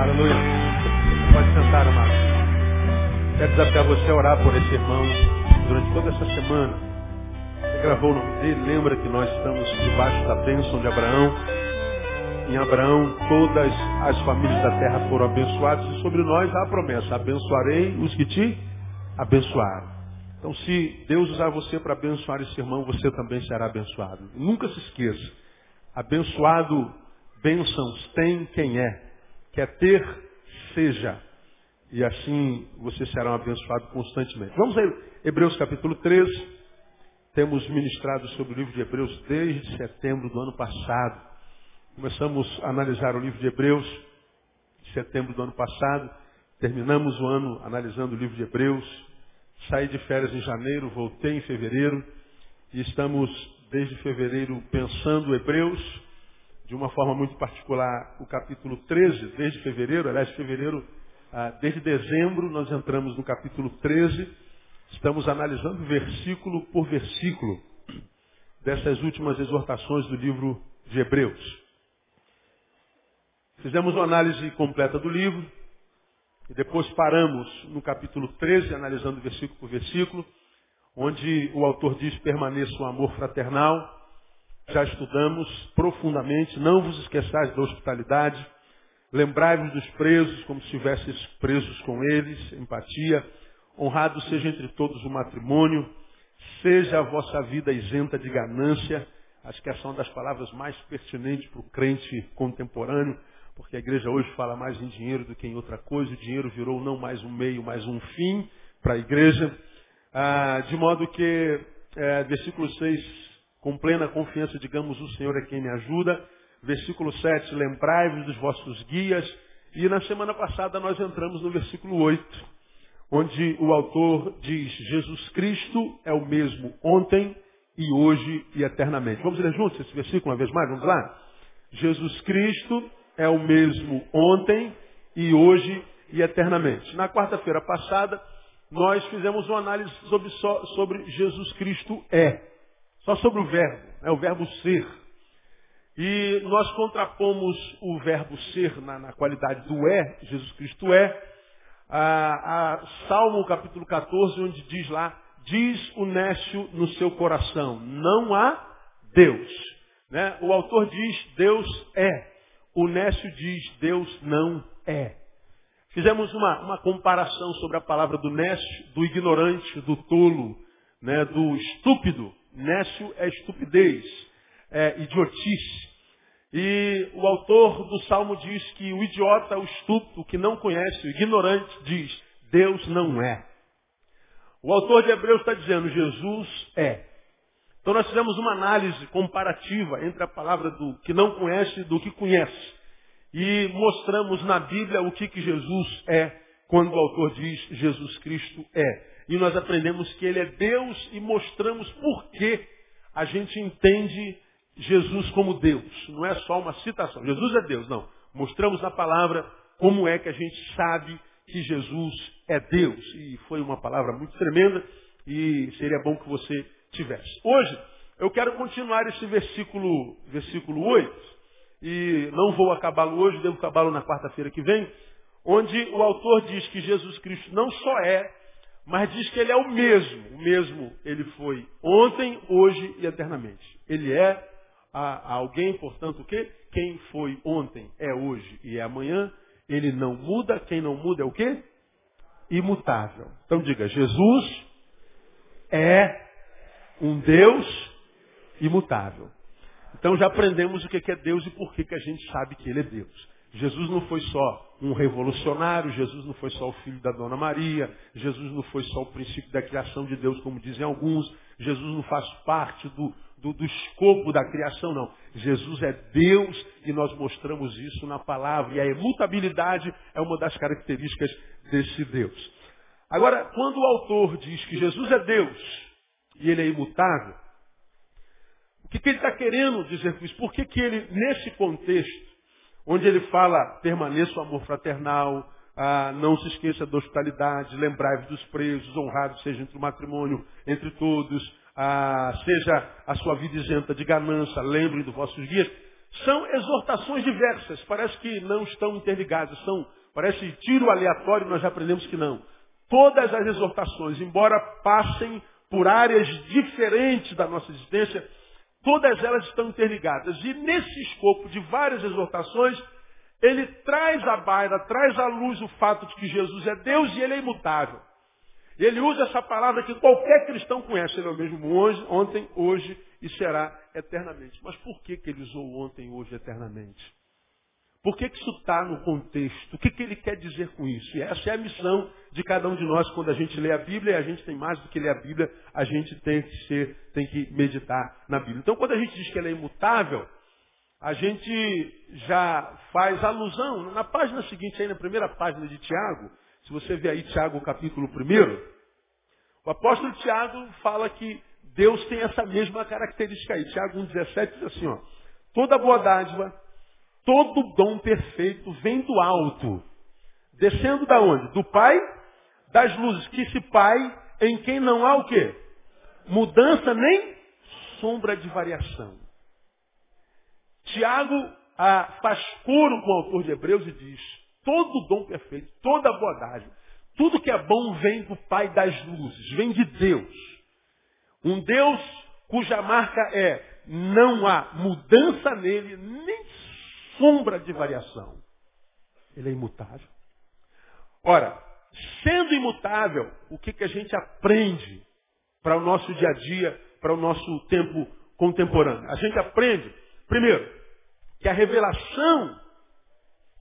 Aleluia. Pode sentar, amado. Quero desafiar você a orar por esse irmão durante toda essa semana. Você gravou o nome dele, lembra que nós estamos debaixo da bênção de Abraão. Em Abraão, todas as famílias da terra foram abençoadas e sobre nós há a promessa: abençoarei os que te abençoaram. Então, se Deus usar você para abençoar esse irmão, você também será abençoado. Nunca se esqueça: abençoado, bênçãos tem quem é. Quer ter, seja. E assim você será um abençoado constantemente. Vamos a Hebreus capítulo 13. Temos ministrado sobre o livro de Hebreus desde setembro do ano passado. Começamos a analisar o livro de Hebreus em setembro do ano passado. Terminamos o ano analisando o livro de Hebreus. Saí de férias em janeiro, voltei em fevereiro. E estamos desde fevereiro pensando Hebreus de uma forma muito particular o capítulo 13, desde fevereiro, aliás, fevereiro, ah, desde dezembro, nós entramos no capítulo 13, estamos analisando versículo por versículo dessas últimas exortações do livro de Hebreus. Fizemos uma análise completa do livro, e depois paramos no capítulo 13, analisando versículo por versículo, onde o autor diz permaneça o amor fraternal, já estudamos profundamente, não vos esqueçais da hospitalidade, lembrai-vos dos presos como se estivesseis presos com eles, empatia, honrado seja entre todos o matrimônio, seja a vossa vida isenta de ganância, acho que essa é uma das palavras mais pertinentes para o crente contemporâneo, porque a igreja hoje fala mais em dinheiro do que em outra coisa, o dinheiro virou não mais um meio, mas um fim para a igreja, ah, de modo que, é, versículo 6 com plena confiança, digamos, o Senhor é quem me ajuda. Versículo 7, lembrai-vos dos vossos guias. E na semana passada nós entramos no versículo 8, onde o autor diz, Jesus Cristo é o mesmo ontem e hoje e eternamente. Vamos ler juntos esse versículo uma vez mais? Vamos lá? Jesus Cristo é o mesmo ontem e hoje e eternamente. Na quarta-feira passada, nós fizemos uma análise sobre, sobre Jesus Cristo é. Só sobre o verbo, é o verbo ser. E nós contrapomos o verbo ser na, na qualidade do é, Jesus Cristo é, a, a Salmo capítulo 14, onde diz lá, diz o nécio no seu coração, não há Deus. Né? O autor diz, Deus é. O nécio diz, Deus não é. Fizemos uma, uma comparação sobre a palavra do nécio, do ignorante, do tolo, né, do estúpido. Nécio é estupidez, é idiotice. E o autor do Salmo diz que o idiota, o estúpido, que não conhece, o ignorante, diz, Deus não é. O autor de Hebreus está dizendo, Jesus é. Então nós fizemos uma análise comparativa entre a palavra do que não conhece e do que conhece. E mostramos na Bíblia o que, que Jesus é, quando o autor diz Jesus Cristo é e nós aprendemos que Ele é Deus e mostramos por que a gente entende Jesus como Deus. Não é só uma citação. Jesus é Deus, não. Mostramos na palavra como é que a gente sabe que Jesus é Deus. E foi uma palavra muito tremenda e seria bom que você tivesse. Hoje, eu quero continuar esse versículo, versículo 8, e não vou acabá-lo hoje, devo acabá-lo na quarta-feira que vem, onde o autor diz que Jesus Cristo não só é mas diz que ele é o mesmo. O mesmo ele foi ontem, hoje e eternamente. Ele é a, a alguém, portanto, o quê? Quem foi ontem é hoje e é amanhã. Ele não muda. Quem não muda é o quê? Imutável. Então diga, Jesus é um Deus imutável. Então já aprendemos o que é Deus e por que, que a gente sabe que Ele é Deus. Jesus não foi só um revolucionário, Jesus não foi só o filho da Dona Maria, Jesus não foi só o princípio da criação de Deus, como dizem alguns, Jesus não faz parte do, do, do escopo da criação, não. Jesus é Deus e nós mostramos isso na palavra. E a imutabilidade é uma das características desse Deus. Agora, quando o autor diz que Jesus é Deus e ele é imutável, o que, que ele está querendo dizer com isso? Por que, que ele, nesse contexto, onde ele fala, permaneça o amor fraternal, ah, não se esqueça da hospitalidade, lembrai-vos dos presos, honrados seja entre o matrimônio, entre todos, ah, seja a sua vida isenta de ganância, lembrem dos vossos guias. são exortações diversas. Parece que não estão interligadas. São, parece tiro aleatório, nós já aprendemos que não. Todas as exortações, embora passem por áreas diferentes da nossa existência, todas elas estão interligadas. E nesse escopo de várias exortações, ele traz à baila, traz à luz o fato de que Jesus é Deus e ele é imutável. Ele usa essa palavra que qualquer cristão conhece. Ele é o mesmo hoje, ontem, hoje e será eternamente. Mas por que, que ele usou ontem, hoje, eternamente? Por que, que isso está no contexto? O que, que ele quer dizer com isso? E essa é a missão de cada um de nós quando a gente lê a Bíblia, e a gente tem mais do que ler a Bíblia, a gente tem que ser, tem que meditar na Bíblia. Então quando a gente diz que ela é imutável, a gente já faz alusão, na página seguinte, aí na primeira página de Tiago, se você ver aí Tiago capítulo 1, o apóstolo Tiago fala que Deus tem essa mesma característica aí. Tiago 1,17 diz assim, ó, toda boa dádiva, todo dom perfeito vem do alto. Descendo da onde? Do Pai das luzes. Que esse Pai em quem não há o quê? Mudança nem sombra de variação. Tiago ah, faz coro com o autor de Hebreus e diz, todo dom perfeito, toda dádiva, tudo que é bom vem do Pai das luzes, vem de Deus. Um Deus cuja marca é não há mudança nele, nem sombra de variação. Ele é imutável. Ora, sendo imutável, o que, que a gente aprende para o nosso dia a dia, para o nosso tempo contemporâneo? A gente aprende, primeiro, que a revelação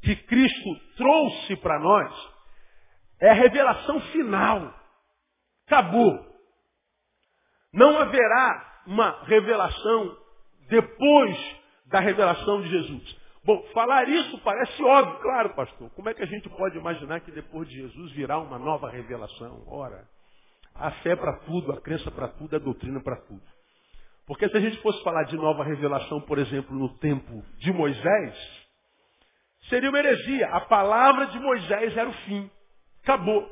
que Cristo trouxe para nós é a revelação final. Acabou. Não haverá uma revelação depois da revelação de Jesus. Bom, falar isso parece óbvio, claro, pastor. Como é que a gente pode imaginar que depois de Jesus virá uma nova revelação? Ora, a fé para tudo, a crença para tudo, a doutrina para tudo. Porque se a gente fosse falar de nova revelação, por exemplo, no tempo de Moisés, seria uma heresia. A palavra de Moisés era o fim. Acabou.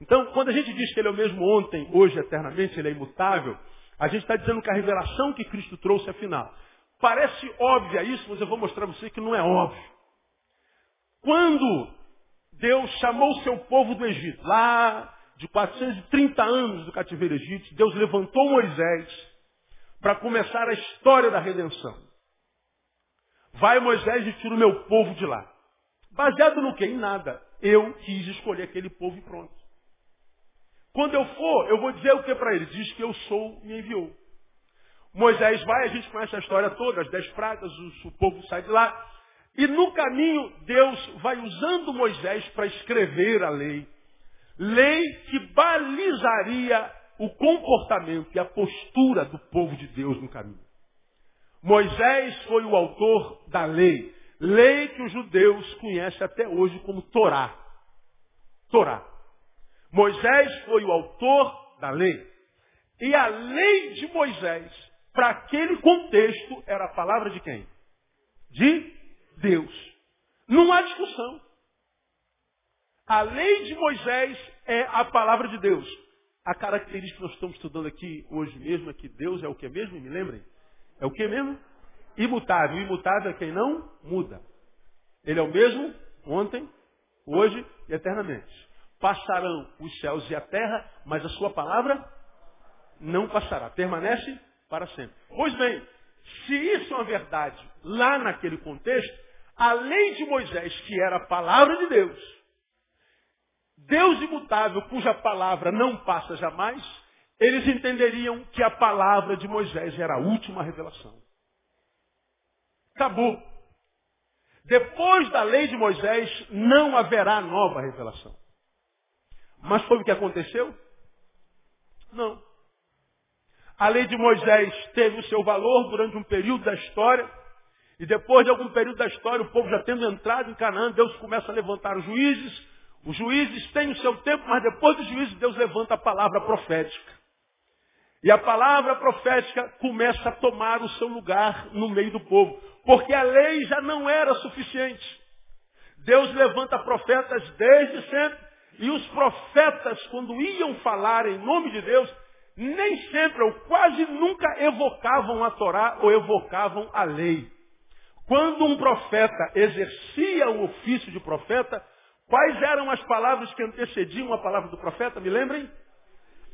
Então, quando a gente diz que ele é o mesmo ontem, hoje, eternamente, ele é imutável, a gente está dizendo que a revelação que Cristo trouxe é final. Parece óbvia isso, mas eu vou mostrar a você que não é óbvio. Quando Deus chamou o seu povo do Egito, lá de 430 anos do cativeiro egípcio, Deus levantou Moisés para começar a história da redenção. Vai Moisés e tira o meu povo de lá. Baseado no quê? Em nada. Eu quis escolher aquele povo e pronto. Quando eu for, eu vou dizer o que para ele? Diz que eu sou, me enviou. Moisés vai, a gente conhece a história toda, as dez pragas, o, o povo sai de lá. E no caminho, Deus vai usando Moisés para escrever a lei. Lei que balizaria o comportamento e a postura do povo de Deus no caminho. Moisés foi o autor da lei. Lei que os judeus conhecem até hoje como Torá. Torá. Moisés foi o autor da lei. E a lei de Moisés para aquele contexto, era a palavra de quem? De Deus. Não há discussão. A lei de Moisés é a palavra de Deus. A característica que nós estamos estudando aqui hoje mesmo é que Deus é o que mesmo? Me lembrem? É o que mesmo? Imutável. Imutável é quem não muda. Ele é o mesmo ontem, hoje e eternamente. Passarão os céus e a terra, mas a sua palavra não passará. Permanece para sempre. Pois bem, se isso é uma verdade lá naquele contexto, a lei de Moisés, que era a palavra de Deus, Deus imutável, cuja palavra não passa jamais, eles entenderiam que a palavra de Moisés era a última revelação. Acabou. Depois da lei de Moisés, não haverá nova revelação. Mas foi o que aconteceu? Não. A lei de Moisés teve o seu valor durante um período da história. E depois de algum período da história, o povo já tendo entrado em Canaã, Deus começa a levantar os juízes. Os juízes têm o seu tempo, mas depois dos juízes, Deus levanta a palavra profética. E a palavra profética começa a tomar o seu lugar no meio do povo. Porque a lei já não era suficiente. Deus levanta profetas desde sempre. E os profetas, quando iam falar em nome de Deus, nem sempre ou quase nunca evocavam a Torá ou evocavam a lei. Quando um profeta exercia o ofício de profeta, quais eram as palavras que antecediam a palavra do profeta? Me lembrem?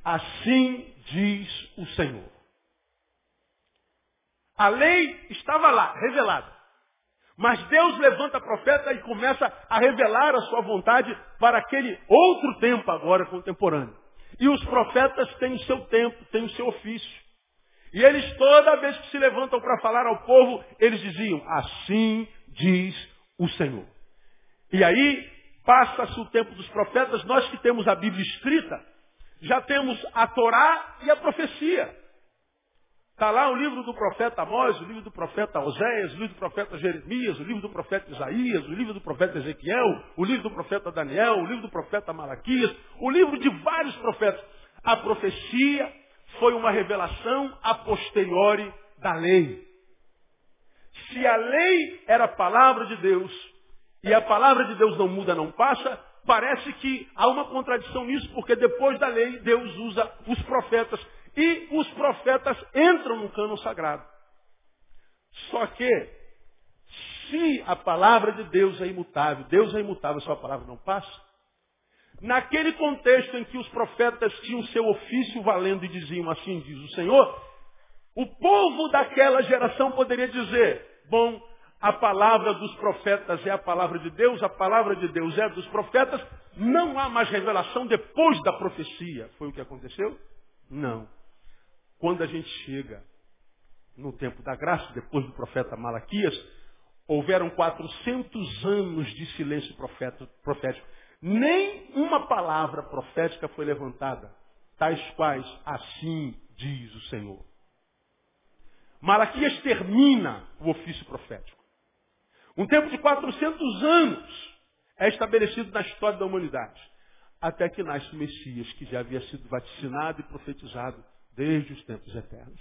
Assim diz o Senhor. A lei estava lá, revelada. Mas Deus levanta profeta e começa a revelar a sua vontade para aquele outro tempo agora contemporâneo. E os profetas têm o seu tempo, têm o seu ofício. E eles, toda vez que se levantam para falar ao povo, eles diziam, assim diz o Senhor. E aí, passa-se o tempo dos profetas, nós que temos a Bíblia escrita, já temos a Torá e a profecia. Está lá o livro do profeta Amós, o livro do profeta Oséias, o livro do profeta Jeremias, o livro do profeta Isaías, o livro do profeta Ezequiel, o livro do profeta Daniel, o livro do profeta Malaquias, o livro de vários profetas. A profecia foi uma revelação a posteriori da lei. Se a lei era a palavra de Deus, e a palavra de Deus não muda, não passa, parece que há uma contradição nisso, porque depois da lei, Deus usa os profetas e os profetas entram no cano sagrado. Só que, se a palavra de Deus é imutável, Deus é imutável, sua palavra não passa, naquele contexto em que os profetas tinham seu ofício valendo e diziam assim diz o Senhor, o povo daquela geração poderia dizer, bom, a palavra dos profetas é a palavra de Deus, a palavra de Deus é dos profetas, não há mais revelação depois da profecia. Foi o que aconteceu? Não. Quando a gente chega no tempo da graça, depois do profeta Malaquias, houveram 400 anos de silêncio profético. Nem uma palavra profética foi levantada, tais quais assim diz o Senhor. Malaquias termina o ofício profético. Um tempo de 400 anos é estabelecido na história da humanidade. Até que nasce o Messias, que já havia sido vaticinado e profetizado desde os tempos eternos.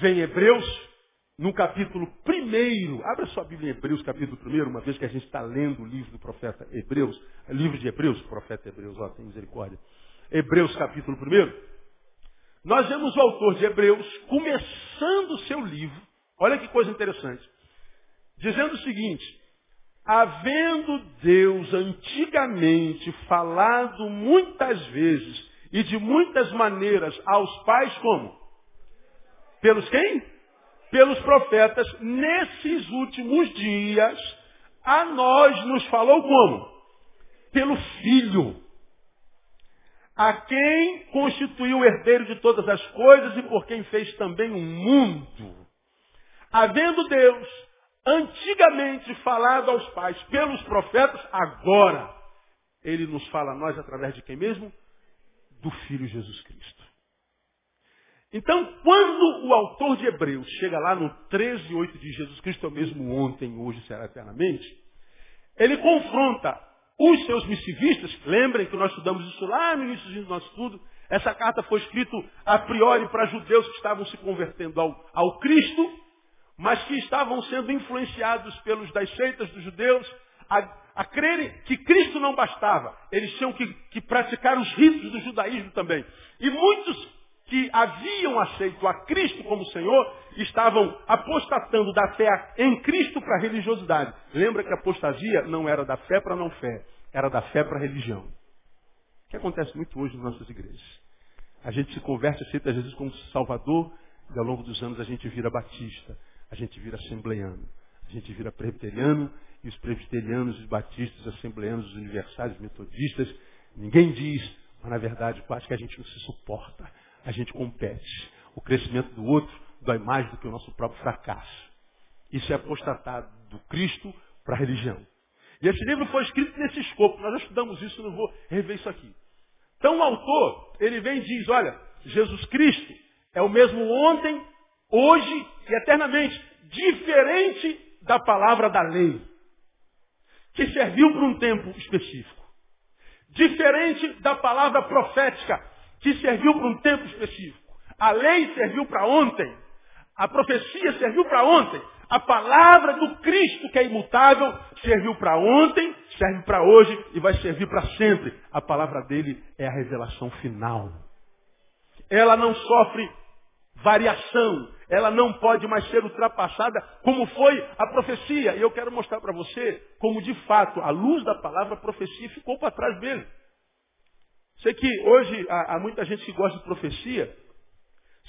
Vem Hebreus, no capítulo 1. Abra sua Bíblia em Hebreus, capítulo 1, uma vez que a gente está lendo o livro do profeta Hebreus, livro de Hebreus, profeta Hebreus, ó, tem misericórdia. Hebreus, capítulo 1. Nós vemos o autor de Hebreus começando o seu livro, olha que coisa interessante, dizendo o seguinte, havendo Deus antigamente falado muitas vezes e de muitas maneiras aos pais como? Pelos quem? Pelos profetas. Nesses últimos dias, a nós nos falou como? Pelo Filho. A quem constituiu o herdeiro de todas as coisas e por quem fez também o mundo. Havendo Deus antigamente falado aos pais pelos profetas, agora ele nos fala a nós através de quem mesmo? Do Filho Jesus Cristo. Então, quando o autor de Hebreus chega lá no 13, 8 de Jesus Cristo, é o mesmo ontem, hoje será eternamente, ele confronta os seus missivistas, lembrem que nós estudamos isso lá no início do nosso estudo, essa carta foi escrita a priori para judeus que estavam se convertendo ao, ao Cristo, mas que estavam sendo influenciados pelos das seitas dos judeus a a crerem que Cristo não bastava. Eles tinham que, que praticar os ritos do judaísmo também. E muitos que haviam aceito a Cristo como Senhor estavam apostatando da fé em Cristo para a religiosidade. Lembra que a apostasia não era da fé para não fé, era da fé para a religião. O que acontece muito hoje nas nossas igrejas? A gente se converte, aceita Jesus como Salvador, e ao longo dos anos a gente vira batista, a gente vira assembleiano, a gente vira presbiteriano e os presbiterianos, os batistas, os assembleanos, os universais, os metodistas. Ninguém diz, mas na verdade quase que a gente não se suporta. A gente compete. O crescimento do outro dói mais do que o nosso próprio fracasso. Isso é apostatado do Cristo para a religião. E esse livro foi escrito nesse escopo. Nós já estudamos isso, não vou rever isso aqui. Então o autor, ele vem e diz, olha, Jesus Cristo é o mesmo ontem, hoje e eternamente, diferente da palavra da lei que serviu para um tempo específico. Diferente da palavra profética, que serviu para um tempo específico. A lei serviu para ontem. A profecia serviu para ontem. A palavra do Cristo, que é imutável, serviu para ontem, serve para hoje e vai servir para sempre. A palavra dele é a revelação final. ela não sofre variação, ela não pode mais ser ultrapassada como foi a profecia. E eu quero mostrar para você como de fato a luz da palavra profecia ficou para trás dele. Sei que hoje há, há muita gente que gosta de profecia,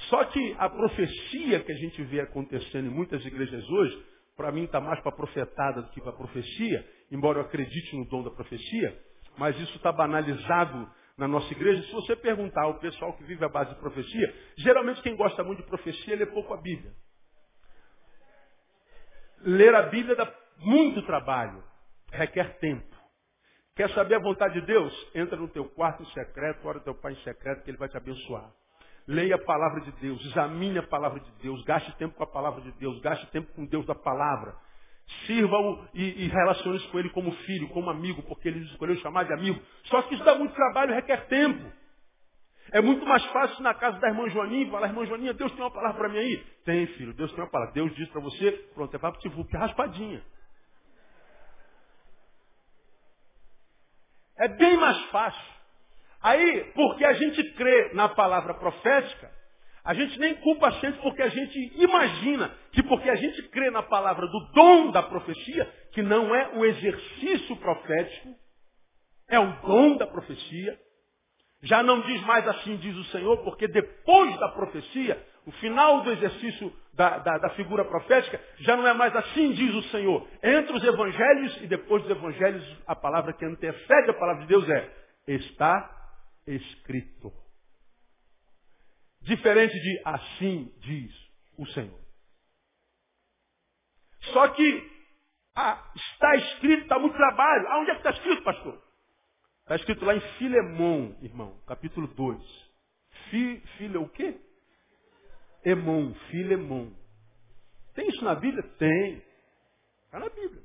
só que a profecia que a gente vê acontecendo em muitas igrejas hoje, para mim está mais para profetada do que para profecia, embora eu acredite no dom da profecia, mas isso está banalizado na nossa igreja. Se você perguntar ao pessoal que vive à base de profecia, geralmente quem gosta muito de profecia lê pouco a Bíblia. Ler a Bíblia dá muito trabalho, requer tempo. Quer saber a vontade de Deus? Entra no teu quarto em secreto, ora teu pai em secreto, que ele vai te abençoar. Leia a palavra de Deus, examine a palavra de Deus, gaste tempo com a palavra de Deus, gaste tempo com Deus da palavra. Sirva-o e, e relacione-se com ele como filho, como amigo, porque ele escolheu chamar de amigo. Só que isso dá muito trabalho requer tempo. É muito mais fácil na casa da irmã Joaninha falar, irmã Joaninha, Deus tem uma palavra para mim aí? Tem, filho, Deus tem uma palavra. Deus diz para você, pronto, é para te que raspadinha. É bem mais fácil. Aí, porque a gente crê na palavra profética, a gente nem culpa a gente porque a gente imagina que porque a gente crê na palavra do dom da profecia, que não é o exercício profético, é o dom da profecia. Já não diz mais assim, diz o Senhor, porque depois da profecia, o final do exercício da, da, da, figura profética, já não é mais assim, diz o Senhor. Entre os evangelhos e depois dos evangelhos, a palavra que antecede a palavra de Deus é, está escrito. Diferente de assim diz o Senhor. Só que ah, está escrito, está muito trabalho. Aonde é que está escrito, pastor? Está escrito lá em Filemão, irmão, capítulo 2. Fi, o quê? Emon, Filemão. Tem isso na Bíblia? Tem. Está na Bíblia.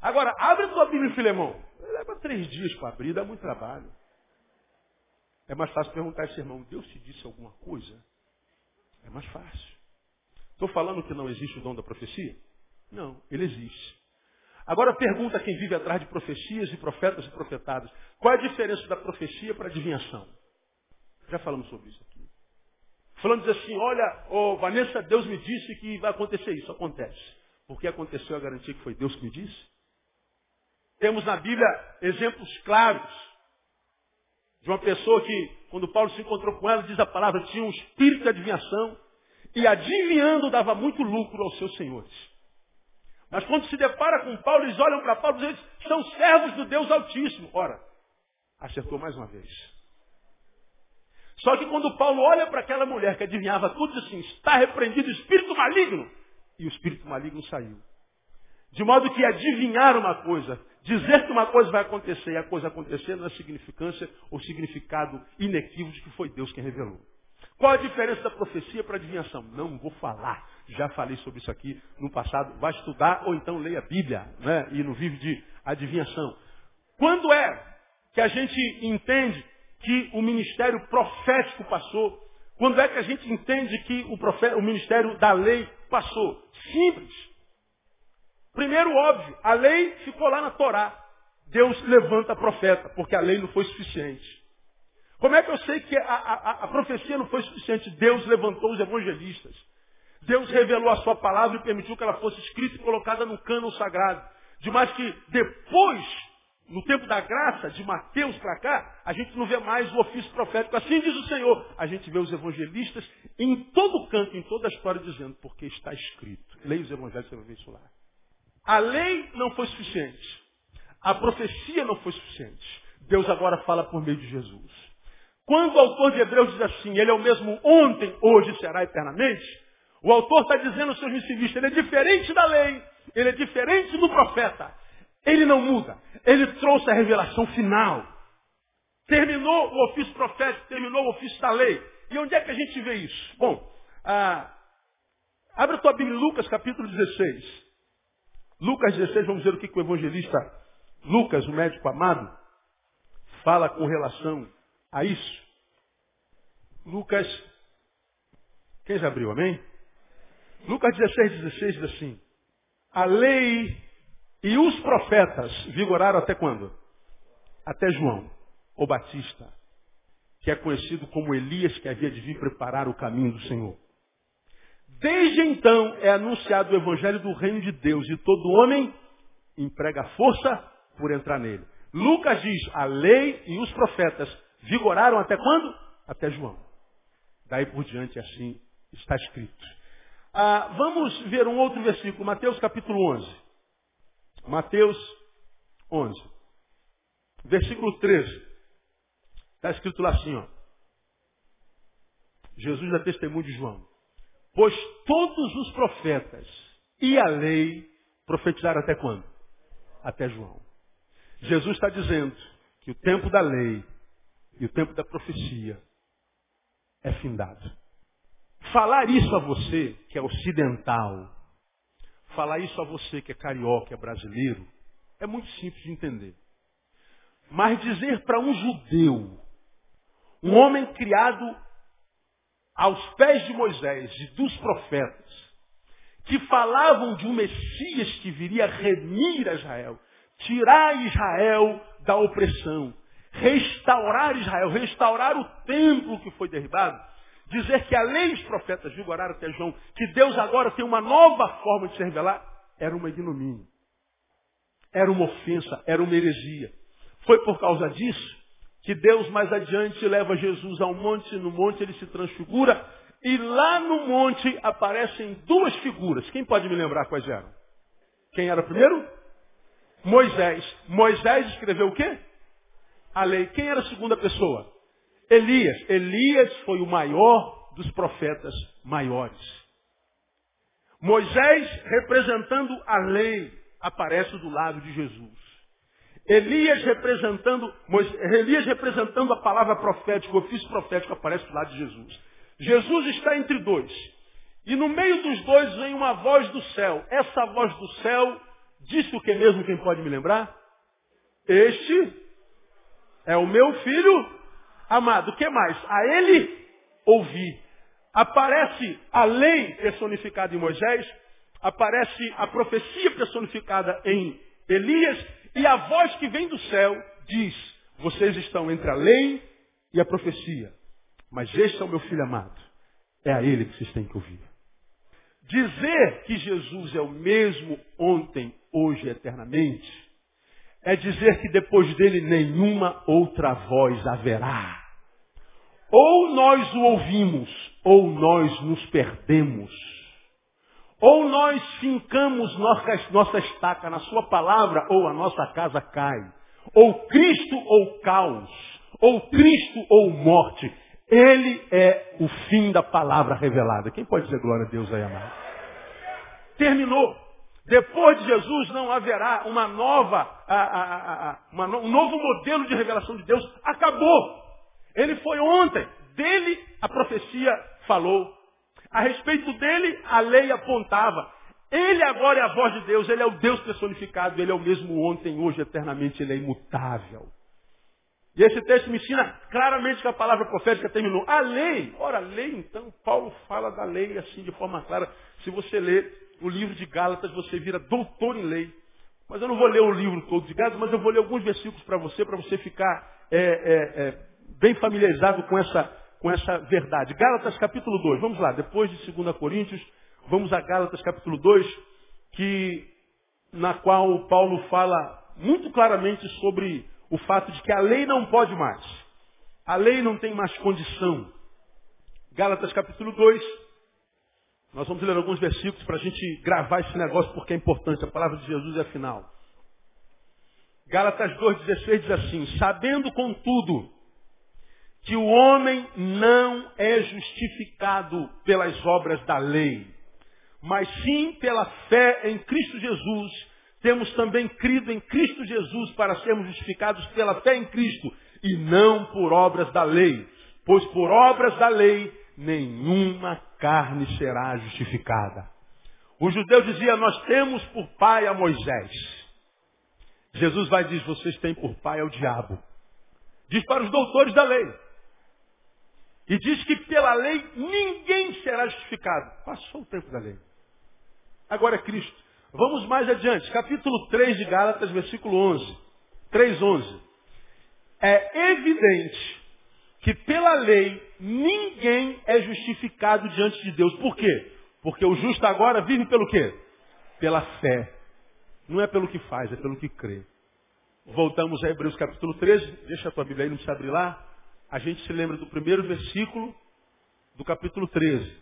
Agora, abre a tua Bíblia em Filemão. Leva três dias para abrir, dá muito trabalho. É mais fácil perguntar a esse irmão, Deus te disse alguma coisa? É mais fácil. Estou falando que não existe o dom da profecia? Não, ele existe. Agora pergunta quem vive atrás de profecias e profetas e profetadas. Qual é a diferença da profecia para a adivinhação? Já falamos sobre isso aqui. Falando assim, olha, oh, Vanessa, Deus me disse que vai acontecer isso. Acontece. Porque aconteceu a garantia que foi Deus que me disse? Temos na Bíblia exemplos claros de uma pessoa que, quando Paulo se encontrou com ela, diz a palavra, tinha um espírito de adivinhação e adivinhando dava muito lucro aos seus senhores. Mas quando se depara com Paulo, eles olham para Paulo e dizem, são servos do Deus Altíssimo. Ora, acertou mais uma vez. Só que quando Paulo olha para aquela mulher que adivinhava tudo, diz assim, está repreendido o espírito maligno. E o espírito maligno saiu. De modo que adivinhar uma coisa Dizer que uma coisa vai acontecer e a coisa acontecer não é significância ou significado inequívoco de que foi Deus quem revelou. Qual a diferença da profecia para a adivinhação? Não vou falar. Já falei sobre isso aqui no passado. Vai estudar ou então leia a Bíblia né? e não vive de adivinhação. Quando é que a gente entende que o ministério profético passou? Quando é que a gente entende que o, profeta, o ministério da lei passou? Simples. Primeiro, óbvio, a lei ficou lá na Torá. Deus levanta profeta, porque a lei não foi suficiente. Como é que eu sei que a, a, a profecia não foi suficiente? Deus levantou os evangelistas. Deus revelou a sua palavra e permitiu que ela fosse escrita e colocada no cânon sagrado. De mais que depois, no tempo da graça, de Mateus para cá, a gente não vê mais o ofício profético. Assim diz o Senhor. A gente vê os evangelistas em todo canto, em toda a história, dizendo, porque está escrito. Leia os evangelhos, você vai ver isso lá. A lei não foi suficiente. A profecia não foi suficiente. Deus agora fala por meio de Jesus. Quando o autor de Hebreus diz assim, ele é o mesmo ontem, hoje será eternamente, o autor está dizendo aos seus missivistas, ele é diferente da lei, ele é diferente do profeta. Ele não muda. Ele trouxe a revelação final. Terminou o ofício profético, terminou o ofício da lei. E onde é que a gente vê isso? Bom, ah, abre a tua Bíblia Lucas capítulo 16. Lucas 16, vamos ver o que, que o evangelista Lucas, o médico amado, fala com relação a isso. Lucas, quem já abriu, amém? Lucas 16, 16 diz assim, a lei e os profetas vigoraram até quando? Até João, o Batista. que é conhecido como Elias, que havia de vir preparar o caminho do Senhor. Desde então é anunciado o evangelho do reino de Deus e todo homem emprega força por entrar nele. Lucas diz, a lei e os profetas vigoraram até quando? Até João. Daí por diante assim está escrito. Ah, vamos ver um outro versículo, Mateus capítulo 11. Mateus 11. Versículo 13. Está escrito lá assim, ó. Jesus é testemunho de João. Pois todos os profetas e a lei profetizaram até quando? Até João. Jesus está dizendo que o tempo da lei e o tempo da profecia é findado. Falar isso a você, que é ocidental, falar isso a você que é carioca, é brasileiro, é muito simples de entender. Mas dizer para um judeu, um homem criado aos pés de Moisés e dos profetas, que falavam de um Messias que viria remir a Israel, tirar Israel da opressão, restaurar Israel, restaurar o templo que foi derribado, dizer que a lei dos profetas vigoraram até João, que Deus agora tem uma nova forma de se revelar, era uma ignomínia. Era uma ofensa, era uma heresia. Foi por causa disso que Deus mais adiante leva Jesus ao monte, no monte ele se transfigura, e lá no monte aparecem duas figuras. Quem pode me lembrar quais eram? Quem era primeiro? Moisés. Moisés escreveu o quê? A lei. Quem era a segunda pessoa? Elias. Elias foi o maior dos profetas maiores. Moisés, representando a lei, aparece do lado de Jesus. Elias representando, Elias representando a palavra profética, o ofício profético aparece do lado de Jesus. Jesus está entre dois. E no meio dos dois vem uma voz do céu. Essa voz do céu disse o que mesmo, quem pode me lembrar? Este é o meu filho amado. O que mais? A ele ouvi. Aparece a lei personificada em Moisés, aparece a profecia personificada em Elias, e a voz que vem do céu diz: Vocês estão entre a lei e a profecia. Mas este é o meu filho amado. É a ele que vocês têm que ouvir. Dizer que Jesus é o mesmo ontem, hoje e eternamente, é dizer que depois dele nenhuma outra voz haverá. Ou nós o ouvimos, ou nós nos perdemos. Ou nós fincamos nossa estaca na sua palavra, ou a nossa casa cai. Ou Cristo ou caos. Ou Cristo ou morte. Ele é o fim da palavra revelada. Quem pode dizer glória a Deus aí, amado? Terminou. Depois de Jesus não haverá uma nova, a, a, a, uma, um novo modelo de revelação de Deus. Acabou. Ele foi ontem. Dele a profecia falou. A respeito dele, a lei apontava. Ele agora é a voz de Deus, ele é o Deus personificado, ele é o mesmo ontem, hoje, eternamente, ele é imutável. E esse texto me ensina claramente que a palavra profética terminou. A lei, ora, a lei, então, Paulo fala da lei assim de forma clara. Se você ler o livro de Gálatas, você vira doutor em lei. Mas eu não vou ler o livro todo de Gálatas, mas eu vou ler alguns versículos para você, para você ficar é, é, é, bem familiarizado com essa, com essa verdade. Gálatas capítulo 2, vamos lá, depois de 2 Coríntios, vamos a Gálatas capítulo 2, que, na qual Paulo fala muito claramente sobre o fato de que a lei não pode mais. A lei não tem mais condição. Gálatas capítulo 2, nós vamos ler alguns versículos para a gente gravar esse negócio porque é importante. A palavra de Jesus é a final. Gálatas 2,16 diz assim, sabendo contudo que o homem não é justificado pelas obras da lei, mas sim pela fé em Cristo Jesus, temos também crido em Cristo Jesus para sermos justificados pela fé em Cristo e não por obras da lei. Pois por obras da lei nenhuma carne será justificada. O judeu dizia, nós temos por pai a Moisés. Jesus vai dizer, vocês têm por pai ao diabo. Diz para os doutores da lei. E diz que pela lei ninguém será justificado. Passou o tempo da lei. Agora é Cristo. Vamos mais adiante. Capítulo 3 de Gálatas, versículo 11. 3, 11. É evidente que pela lei ninguém é justificado diante de Deus. Por quê? Porque o justo agora vive pelo quê? Pela fé. Não é pelo que faz, é pelo que crê. Voltamos a Hebreus capítulo 13. Deixa a tua Bíblia aí, não precisa abrir lá. A gente se lembra do primeiro versículo do capítulo 13.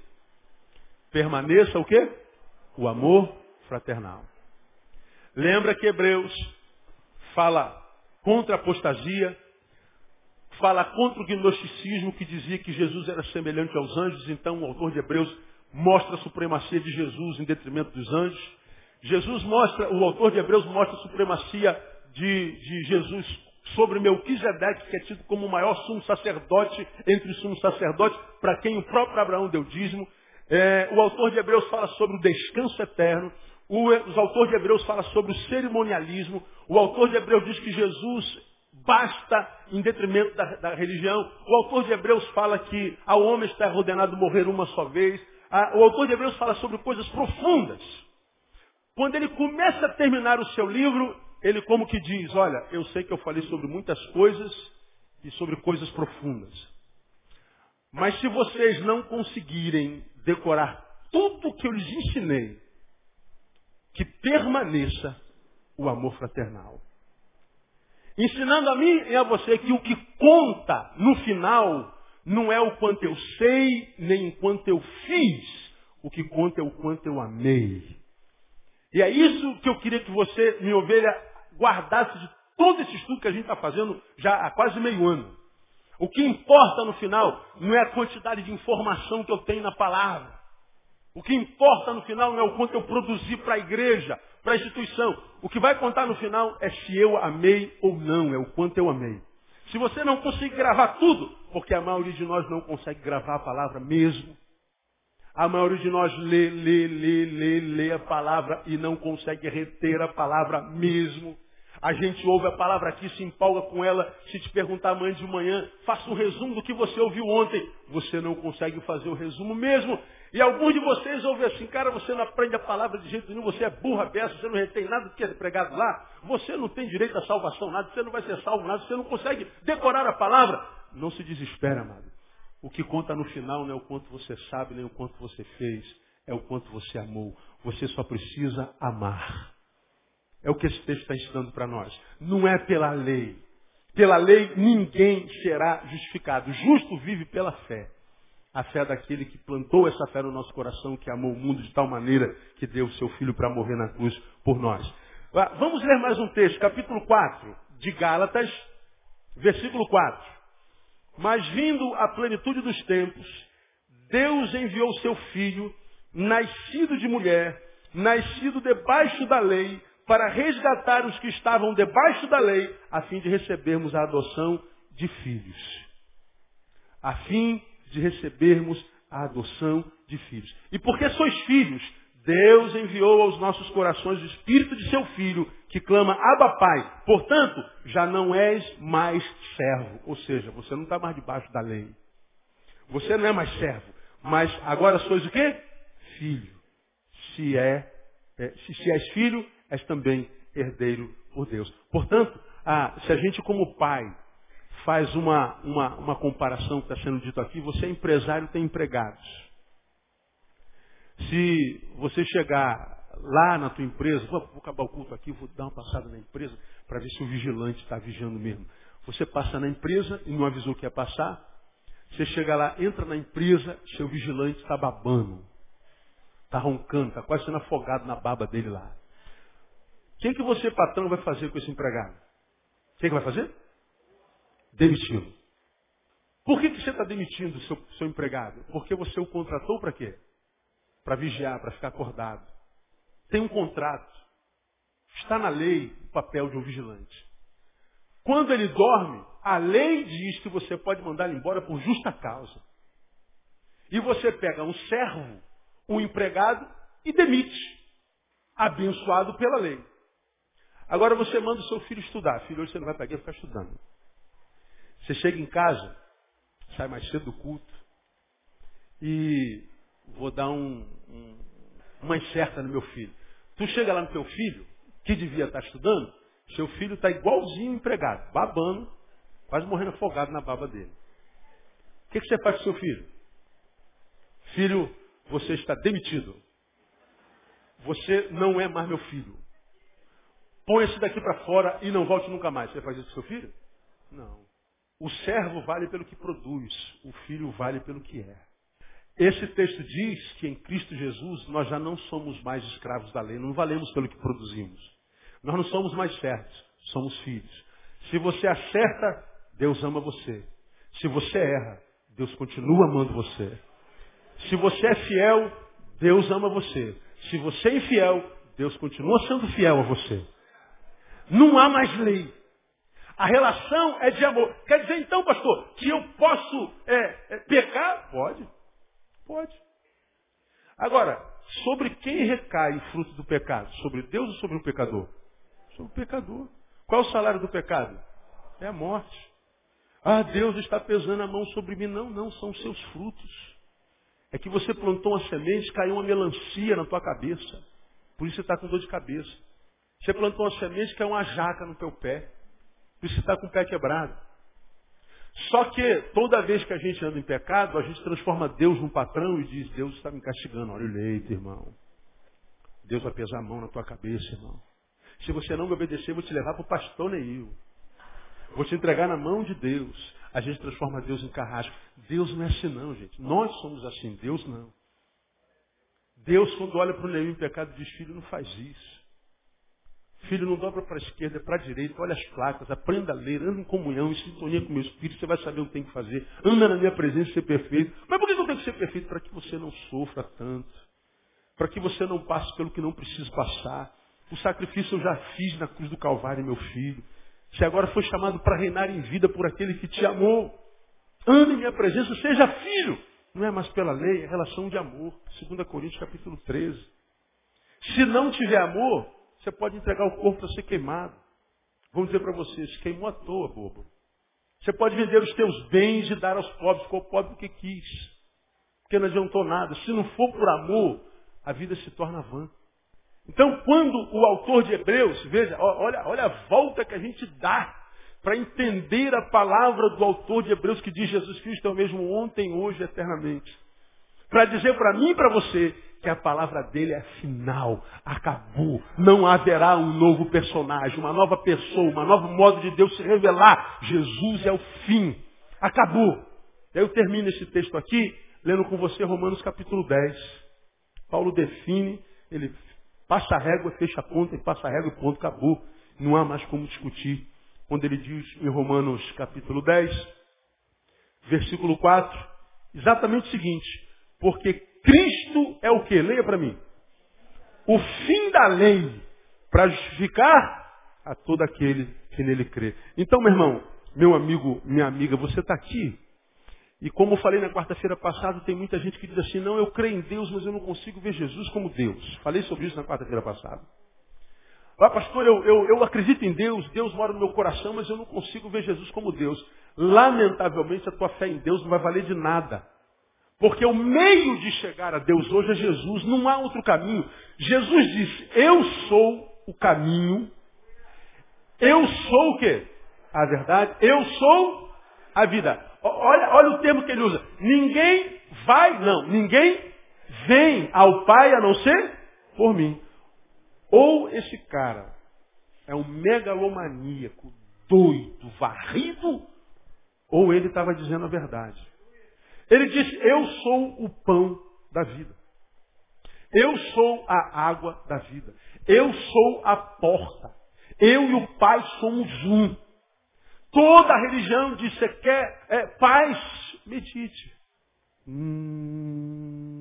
Permaneça o quê? O amor fraternal. Lembra que Hebreus fala contra a apostasia, fala contra o gnosticismo que dizia que Jesus era semelhante aos anjos, então o autor de Hebreus mostra a supremacia de Jesus em detrimento dos anjos. Jesus mostra, o autor de Hebreus mostra a supremacia de, de Jesus sobre Melquisedeque, que é tido como o maior sumo sacerdote entre os sumos sacerdotes, para quem o próprio Abraão deu dízimo. É, o autor de Hebreus fala sobre o descanso eterno. O, os autores de Hebreus falam sobre o cerimonialismo. O autor de Hebreus diz que Jesus basta em detrimento da, da religião. O autor de Hebreus fala que ao homem está ordenado morrer uma só vez. o autor de Hebreus fala sobre coisas profundas. Quando ele começa a terminar o seu livro, ele como que diz, olha, eu sei que eu falei sobre muitas coisas e sobre coisas profundas. Mas se vocês não conseguirem decorar tudo que eu lhes ensinei, que permaneça o amor fraternal. Ensinando a mim e a você que o que conta no final não é o quanto eu sei, nem o quanto eu fiz. O que conta é o quanto eu amei. E é isso que eu queria que você, minha ovelha, guardasse de todo esse estudo que a gente está fazendo já há quase meio ano. O que importa no final não é a quantidade de informação que eu tenho na palavra. O que importa no final não é o quanto eu produzi para a igreja, para a instituição. O que vai contar no final é se eu amei ou não, é o quanto eu amei. Se você não conseguir gravar tudo, porque a maioria de nós não consegue gravar a palavra mesmo. A maioria de nós lê, lê, lê, lê, lê a palavra e não consegue reter a palavra mesmo. A gente ouve a palavra aqui, se empolga com ela. Se te perguntar amanhã de manhã, faça um resumo do que você ouviu ontem. Você não consegue fazer o resumo mesmo. E alguns de vocês ouvem assim, cara, você não aprende a palavra de jeito nenhum, você é burra beça, você não retém nada do que é pregado lá, você não tem direito à salvação, nada, você não vai ser salvo, nada, você não consegue decorar a palavra. Não se desespera, amado. O que conta no final não é o quanto você sabe, nem o quanto você fez, é o quanto você amou. Você só precisa amar. É o que esse texto está ensinando para nós. Não é pela lei. Pela lei ninguém será justificado. Justo vive pela fé a fé daquele que plantou essa fé no nosso coração, que amou o mundo de tal maneira que deu o seu filho para morrer na cruz por nós. Vamos ler mais um texto, capítulo 4 de Gálatas, versículo 4. Mas vindo a plenitude dos tempos, Deus enviou seu filho, nascido de mulher, nascido debaixo da lei, para resgatar os que estavam debaixo da lei, a fim de recebermos a adoção de filhos. A fim de recebermos a adoção de filhos. E porque sois filhos, Deus enviou aos nossos corações o Espírito de seu Filho, que clama, Abba Pai. Portanto, já não és mais servo. Ou seja, você não está mais debaixo da lei. Você não é mais servo. Mas agora sois o quê? Filho. Se, é, é se, se és filho, és também herdeiro por Deus. Portanto, ah, se a gente como pai faz uma, uma, uma comparação que está sendo dito aqui, você é empresário tem empregados. Se você chegar lá na tua empresa, vou, vou acabar o culto aqui, vou dar uma passada na empresa para ver se o vigilante está vigiando mesmo. Você passa na empresa e não avisou que ia passar. Você chega lá, entra na empresa, seu vigilante está babando. Está roncando, está quase sendo afogado na baba dele lá. O que, que você, patrão, vai fazer com esse empregado? O que, que vai fazer? demitindo. Por que, que você está demitindo seu, seu empregado? Porque você o contratou para quê? Para vigiar, para ficar acordado. Tem um contrato. Está na lei o papel de um vigilante. Quando ele dorme, a lei diz que você pode mandar ele embora por justa causa. E você pega um servo, um empregado e demite. Abençoado pela lei. Agora você manda o seu filho estudar. Filho, hoje você não vai para ficar estudando. Você chega em casa, sai mais cedo do culto, e vou dar um, um, uma incerta no meu filho. Tu chega lá no teu filho, que devia estar estudando, seu filho está igualzinho empregado, babando, quase morrendo afogado na baba dele. que, que você faz com seu filho? Filho, você está demitido. Você não é mais meu filho. Põe esse daqui para fora e não volte nunca mais. Você faz isso com seu filho? Não. O servo vale pelo que produz, o filho vale pelo que é. Esse texto diz que em Cristo Jesus nós já não somos mais escravos da lei, não valemos pelo que produzimos. Nós não somos mais certos, somos filhos. Se você acerta, Deus ama você. Se você erra, Deus continua amando você. Se você é fiel, Deus ama você. Se você é infiel, Deus continua sendo fiel a você. Não há mais lei. A relação é de amor. Quer dizer então, pastor, que eu posso é, é, pecar? Pode. Pode. Agora, sobre quem recai o fruto do pecado? Sobre Deus ou sobre o pecador? Sobre o pecador. Qual é o salário do pecado? É a morte. Ah, Deus está pesando a mão sobre mim. Não, não, são seus frutos. É que você plantou uma semente, caiu uma melancia na tua cabeça. Por isso você está com dor de cabeça. Você plantou uma semente, caiu uma jaca no teu pé. Por isso você está com o pé quebrado. Só que toda vez que a gente anda em pecado, a gente transforma Deus num patrão e diz, Deus está me castigando. Olha o leite, irmão. Deus vai pesar a mão na tua cabeça, irmão. Se você não me obedecer, eu vou te levar para o pastor Neil. Vou te entregar na mão de Deus. A gente transforma Deus em carrasco. Deus não é assim não, gente. Nós somos assim, Deus não. Deus, quando olha para o leão em pecado, diz, filho, não faz isso. Filho, não dobra para a esquerda, é para a direita, olha as placas, aprenda a ler, anda em comunhão, em sintonia com o meu espírito, você vai saber o que tem que fazer. Anda na minha presença ser perfeito. Mas por que eu tenho que ser perfeito? Para que você não sofra tanto. Para que você não passe pelo que não precisa passar. O sacrifício eu já fiz na cruz do Calvário, meu filho. Você agora foi chamado para reinar em vida por aquele que te amou. Ande em minha presença, seja filho. Não é mais pela lei, é relação de amor. 2 Coríntios capítulo 13. Se não tiver amor, você pode entregar o corpo para ser queimado. Vamos dizer para você, se queimou à toa, bobo. Você pode vender os teus bens e dar aos pobres, ficou pobre porque quis. Porque não adiantou nada. Se não for por amor, a vida se torna vã. Então, quando o autor de Hebreus, veja, olha, olha a volta que a gente dá para entender a palavra do autor de Hebreus que diz Jesus Cristo é o mesmo ontem, hoje, eternamente. Para dizer para mim e para você que a palavra dele é final, acabou. Não haverá um novo personagem, uma nova pessoa, um novo modo de Deus se revelar. Jesus é o fim. Acabou. Eu termino esse texto aqui, lendo com você Romanos capítulo 10. Paulo define, ele Passa a régua, fecha a conta e passa a régua e ponto, acabou. Não há mais como discutir. Quando ele diz em Romanos capítulo 10, versículo 4, exatamente o seguinte, porque Cristo é o que? Leia para mim. O fim da lei para justificar a todo aquele que nele crê. Então, meu irmão, meu amigo, minha amiga, você está aqui e como falei na quarta-feira passada, tem muita gente que diz assim, não, eu creio em Deus, mas eu não consigo ver Jesus como Deus. Falei sobre isso na quarta-feira passada. Ah, pastor, eu, eu, eu acredito em Deus, Deus mora no meu coração, mas eu não consigo ver Jesus como Deus. Lamentavelmente, a tua fé em Deus não vai valer de nada. Porque o meio de chegar a Deus hoje é Jesus, não há outro caminho. Jesus disse, eu sou o caminho, eu sou o quê? A verdade, eu sou a vida. Olha, olha o termo que ele usa. Ninguém vai, não, ninguém vem ao Pai a não ser por mim. Ou esse cara é um megalomaníaco, doido, varrido, ou ele estava dizendo a verdade. Ele disse, eu sou o pão da vida. Eu sou a água da vida. Eu sou a porta. Eu e o Pai somos um. Toda a religião diz, você quer é, paz? Medite. Hum...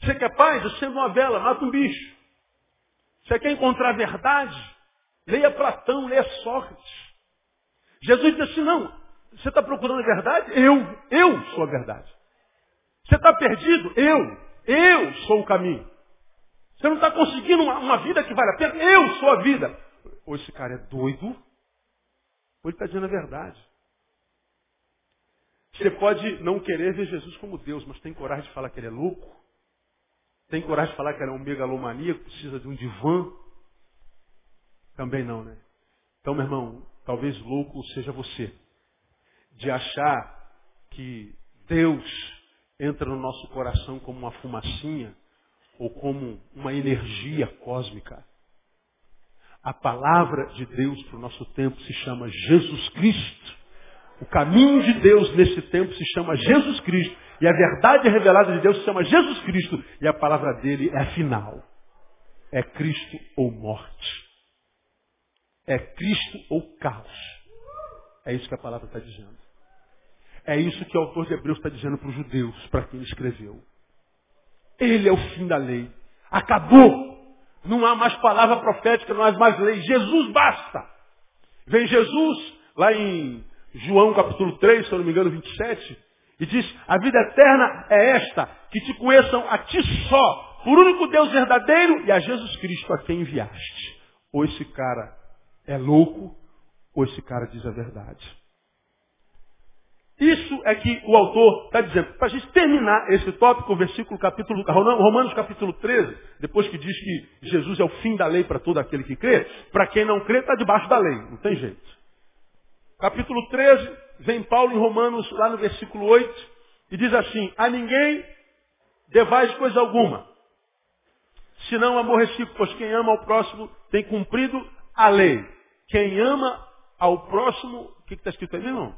Você quer paz? Acenda uma vela, mata um bicho. Você quer encontrar verdade? Leia Platão, leia Sócrates. Jesus disse assim, não, você está procurando a verdade? Eu, eu sou a verdade. Você está perdido? Eu, eu sou o caminho. Você não está conseguindo uma, uma vida que vale a pena? Eu sou a vida ou esse cara é doido, ou ele está dizendo a verdade. Você pode não querer ver Jesus como Deus, mas tem coragem de falar que ele é louco? Tem coragem de falar que ele é um megalomaníaco, precisa de um divã? Também não, né? Então, meu irmão, talvez louco seja você. De achar que Deus entra no nosso coração como uma fumacinha ou como uma energia cósmica. A palavra de Deus para o nosso tempo se chama Jesus Cristo. O caminho de Deus nesse tempo se chama Jesus Cristo. E a verdade revelada de Deus se chama Jesus Cristo. E a palavra dele é final. É Cristo ou morte. É Cristo ou caos. É isso que a palavra está dizendo. É isso que o autor de Hebreus está dizendo para os judeus, para quem ele escreveu. Ele é o fim da lei. Acabou. Não há mais palavra profética, não há mais lei. Jesus basta. Vem Jesus, lá em João capítulo 3, se eu não me engano, 27, e diz, a vida eterna é esta, que te conheçam a ti só, por único Deus verdadeiro e a Jesus Cristo a quem enviaste. Ou esse cara é louco, ou esse cara diz a verdade. Isso é que o autor está dizendo. Para a gente terminar esse tópico, o versículo capítulo, Romanos capítulo 13, depois que diz que Jesus é o fim da lei para todo aquele que crê, para quem não crê está debaixo da lei, não tem jeito. Capítulo 13, vem Paulo em Romanos, lá no versículo 8, e diz assim, a ninguém devais coisa alguma, senão amor recíproco, pois quem ama ao próximo tem cumprido a lei. Quem ama ao próximo, o que está escrito aí, não?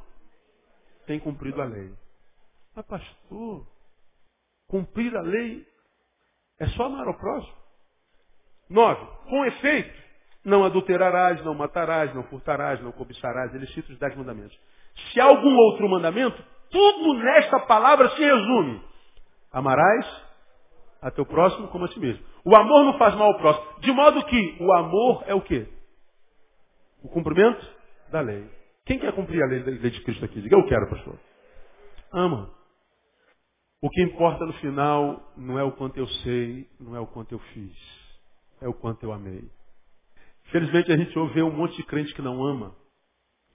Tem cumprido a lei. Mas pastor, cumprir a lei é só amar ao próximo. Nove, com efeito, não adulterarás, não matarás, não furtarás, não cobiçarás, ele cita os dez mandamentos. Se há algum outro mandamento, tudo nesta palavra se resume. Amarás a teu próximo como a ti mesmo. O amor não faz mal ao próximo. De modo que o amor é o quê? O cumprimento da lei. Quem quer cumprir a lei, lei de Cristo aqui? Diga, eu quero, pastor. Ama. O que importa no final não é o quanto eu sei, não é o quanto eu fiz. É o quanto eu amei. Infelizmente a gente ouve um monte de crente que não ama.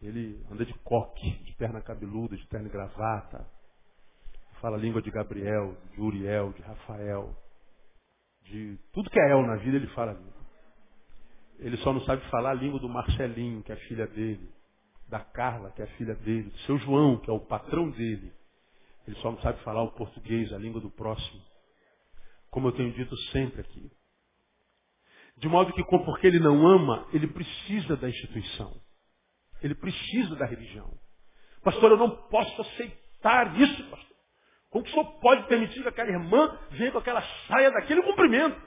Ele anda de coque, de perna cabeluda, de terno e gravata. Fala a língua de Gabriel, de Uriel, de Rafael. De tudo que é El na vida ele fala. Ele só não sabe falar a língua do Marcelinho, que é a filha dele da Carla, que é a filha dele, do seu João, que é o patrão dele. Ele só não sabe falar o português, a língua do próximo. Como eu tenho dito sempre aqui. De modo que, porque ele não ama, ele precisa da instituição. Ele precisa da religião. Pastor, eu não posso aceitar isso, pastor. Como que o senhor pode permitir que aquela irmã venha com aquela saia daquele cumprimento?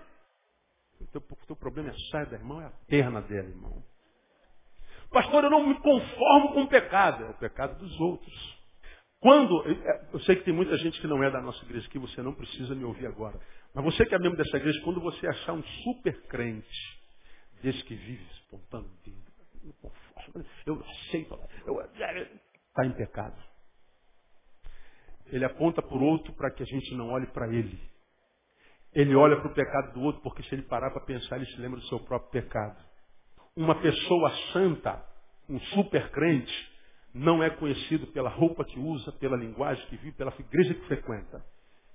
O teu, o teu problema é a saia da irmã, é a perna dela, irmão. Pastor, eu não me conformo com o pecado. É o pecado dos outros. Quando, é, eu sei que tem muita gente que não é da nossa igreja aqui, você não precisa me ouvir agora. Mas você que é membro dessa igreja, quando você achar um super crente, desse que vive espontâneo, eu aceito, está em pecado. Ele aponta o outro para que a gente não olhe para ele. Ele olha para o pecado do outro, porque se ele parar para pensar, ele se lembra do seu próprio pecado uma pessoa santa, um super crente, não é conhecido pela roupa que usa, pela linguagem que vive, pela igreja que frequenta.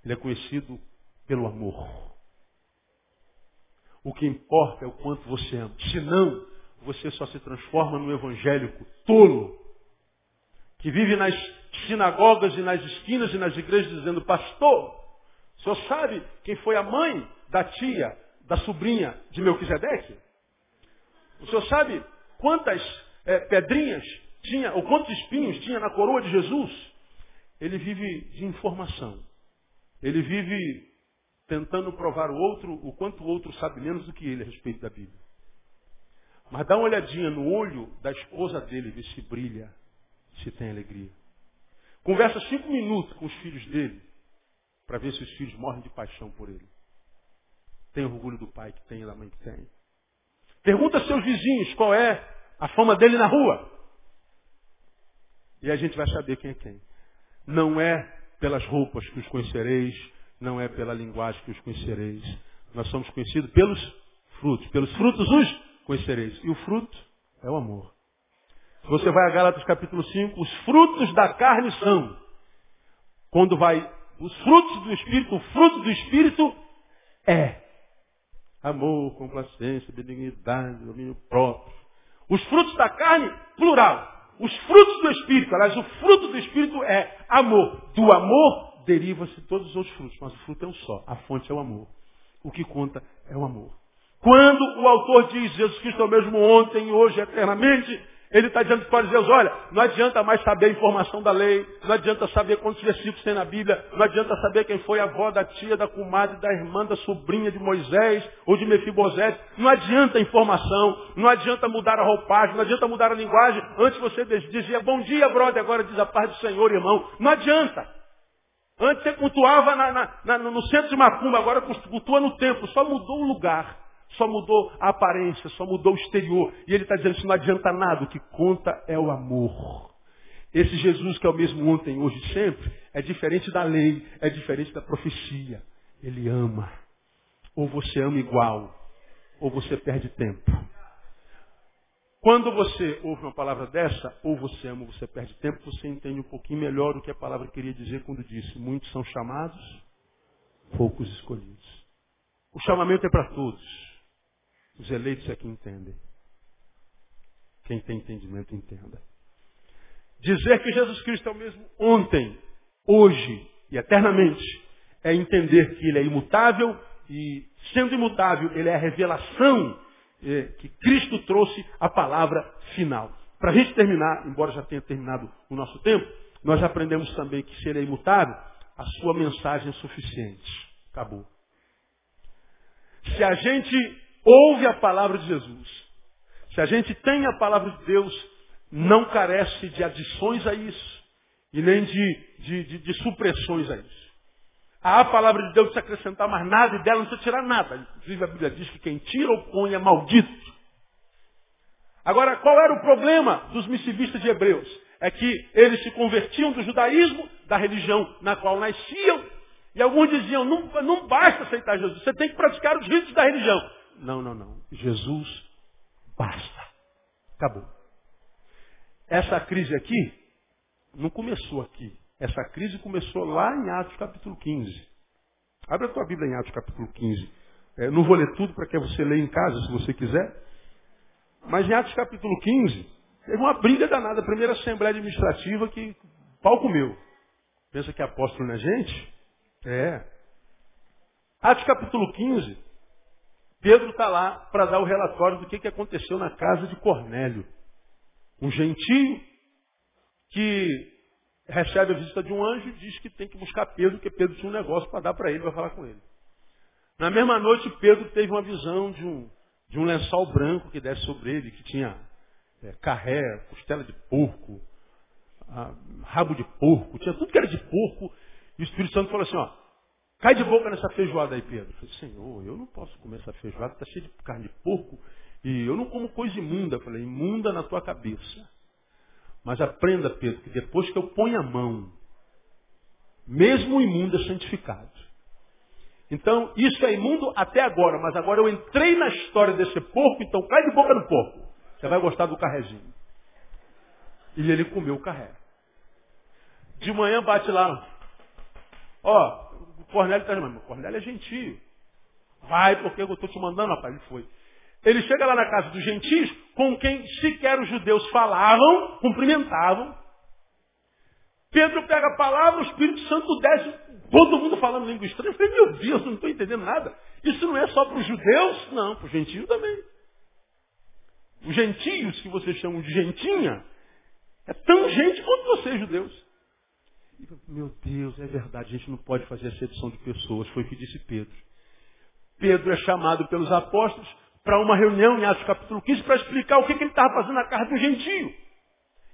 Ele é conhecido pelo amor. O que importa é o quanto você ama. Senão, você só se transforma num evangélico tolo, que vive nas sinagogas e nas esquinas e nas igrejas dizendo, pastor, o senhor sabe quem foi a mãe da tia, da sobrinha de Melquisedeque? O senhor sabe quantas é, pedrinhas tinha, ou quantos espinhos tinha na coroa de Jesus? Ele vive de informação. Ele vive tentando provar o outro o quanto o outro sabe menos do que ele a respeito da Bíblia. Mas dá uma olhadinha no olho da esposa dele, vê se brilha, se tem alegria. Conversa cinco minutos com os filhos dele, para ver se os filhos morrem de paixão por ele. Tem orgulho do pai que tem e da mãe que tem. Pergunta aos seus vizinhos qual é a fama dele na rua. E a gente vai saber quem é quem. Não é pelas roupas que os conhecereis, não é pela linguagem que os conhecereis. Nós somos conhecidos pelos frutos. Pelos frutos os conhecereis. E o fruto é o amor. Se você vai a Gálatas capítulo 5, os frutos da carne são. Quando vai os frutos do Espírito, o fruto do Espírito é amor, complacência, benignidade, domínio próprio. Os frutos da carne, plural. os frutos do Espírito. Aliás, o fruto do Espírito é amor. Do amor deriva-se todos os outros frutos, mas o fruto é um só. A fonte é o amor. O que conta é o amor. Quando o autor diz Jesus Cristo é o mesmo ontem, hoje, eternamente, ele está dizendo para os olha, não adianta mais saber a informação da lei, não adianta saber quantos versículos tem na Bíblia, não adianta saber quem foi a avó da tia, da comadre, da irmã, da sobrinha de Moisés ou de Mefibosete. Não adianta a informação, não adianta mudar a roupagem, não adianta mudar a linguagem. Antes você dizia, bom dia, brother, agora diz a paz do Senhor, irmão. Não adianta. Antes você cultuava na, na, na, no centro de Macumba, agora cultua no templo. Só mudou o lugar só mudou a aparência, só mudou o exterior. E ele está dizendo isso não adianta nada, o que conta é o amor. Esse Jesus que é o mesmo ontem, hoje e sempre, é diferente da lei, é diferente da profecia. Ele ama. Ou você ama igual, ou você perde tempo. Quando você ouve uma palavra dessa, ou você ama ou você perde tempo, você entende um pouquinho melhor o que a palavra queria dizer quando disse: muitos são chamados, poucos escolhidos. O chamamento é para todos. Os eleitos é que entendem. Quem tem entendimento, entenda. Dizer que Jesus Cristo é o mesmo ontem, hoje e eternamente é entender que Ele é imutável e, sendo imutável, Ele é a revelação é, que Cristo trouxe a palavra final. Para a gente terminar, embora já tenha terminado o nosso tempo, nós aprendemos também que se Ele é imutável, a sua mensagem é suficiente. Acabou. Se a gente ouve a palavra de Jesus, se a gente tem a palavra de Deus, não carece de adições a isso e nem de, de, de, de supressões a isso. A palavra de Deus não acrescentar mais nada e dela não precisa tirar nada. Inclusive a Bíblia diz que quem tira ou põe é maldito. Agora, qual era o problema dos missivistas de Hebreus? É que eles se convertiam do judaísmo, da religião na qual nasciam, e alguns diziam, não, não basta aceitar Jesus, você tem que praticar os ritos da religião. Não, não, não. Jesus basta. Acabou. Essa crise aqui não começou aqui. Essa crise começou lá em Atos capítulo 15. Abre a tua Bíblia em Atos capítulo 15. É, não vou ler tudo para que você leia em casa, se você quiser. Mas em Atos capítulo 15, teve uma briga danada. A primeira assembleia administrativa que pau comeu. Pensa que é apóstolo é gente? É. Atos capítulo 15, Pedro está lá para dar o relatório do que, que aconteceu na casa de Cornélio. Um gentio que recebe a visita de um anjo e diz que tem que buscar Pedro, porque Pedro tinha um negócio para dar para ele, para falar com ele. Na mesma noite, Pedro teve uma visão de um, de um lençol branco que desce sobre ele, que tinha é, carré, costela de porco, ah, rabo de porco, tinha tudo que era de porco. E o Espírito Santo falou assim, ó, Cai de boca nessa feijoada aí, Pedro. Eu falei, Senhor, eu não posso comer essa feijoada, está cheia de carne de porco. E eu não como coisa imunda. Eu falei, imunda na tua cabeça. Mas aprenda, Pedro, que depois que eu ponho a mão, mesmo imundo é santificado. Então, isso é imundo até agora, mas agora eu entrei na história desse porco, então cai de boca no porco. Você vai gostar do carrezinho. E ele comeu o carré. De manhã bate lá. Ó, Cornélio está dizendo, Cornélio é gentio. Vai, porque eu estou te mandando, rapaz. Ele foi. Ele chega lá na casa dos gentios, com quem sequer os judeus falavam, cumprimentavam. Pedro pega a palavra, o Espírito Santo desce, todo mundo falando língua estranha. Eu falei, meu Deus, não estou entendendo nada. Isso não é só para os judeus? Não, para os gentios também. Os gentios, que vocês chamam de gentinha, é tão gente quanto vocês, judeus. Meu Deus, é verdade, a gente não pode fazer acepção de pessoas, foi o que disse Pedro. Pedro é chamado pelos apóstolos para uma reunião em Atos capítulo 15 para explicar o que, que ele estava fazendo na casa do gentio.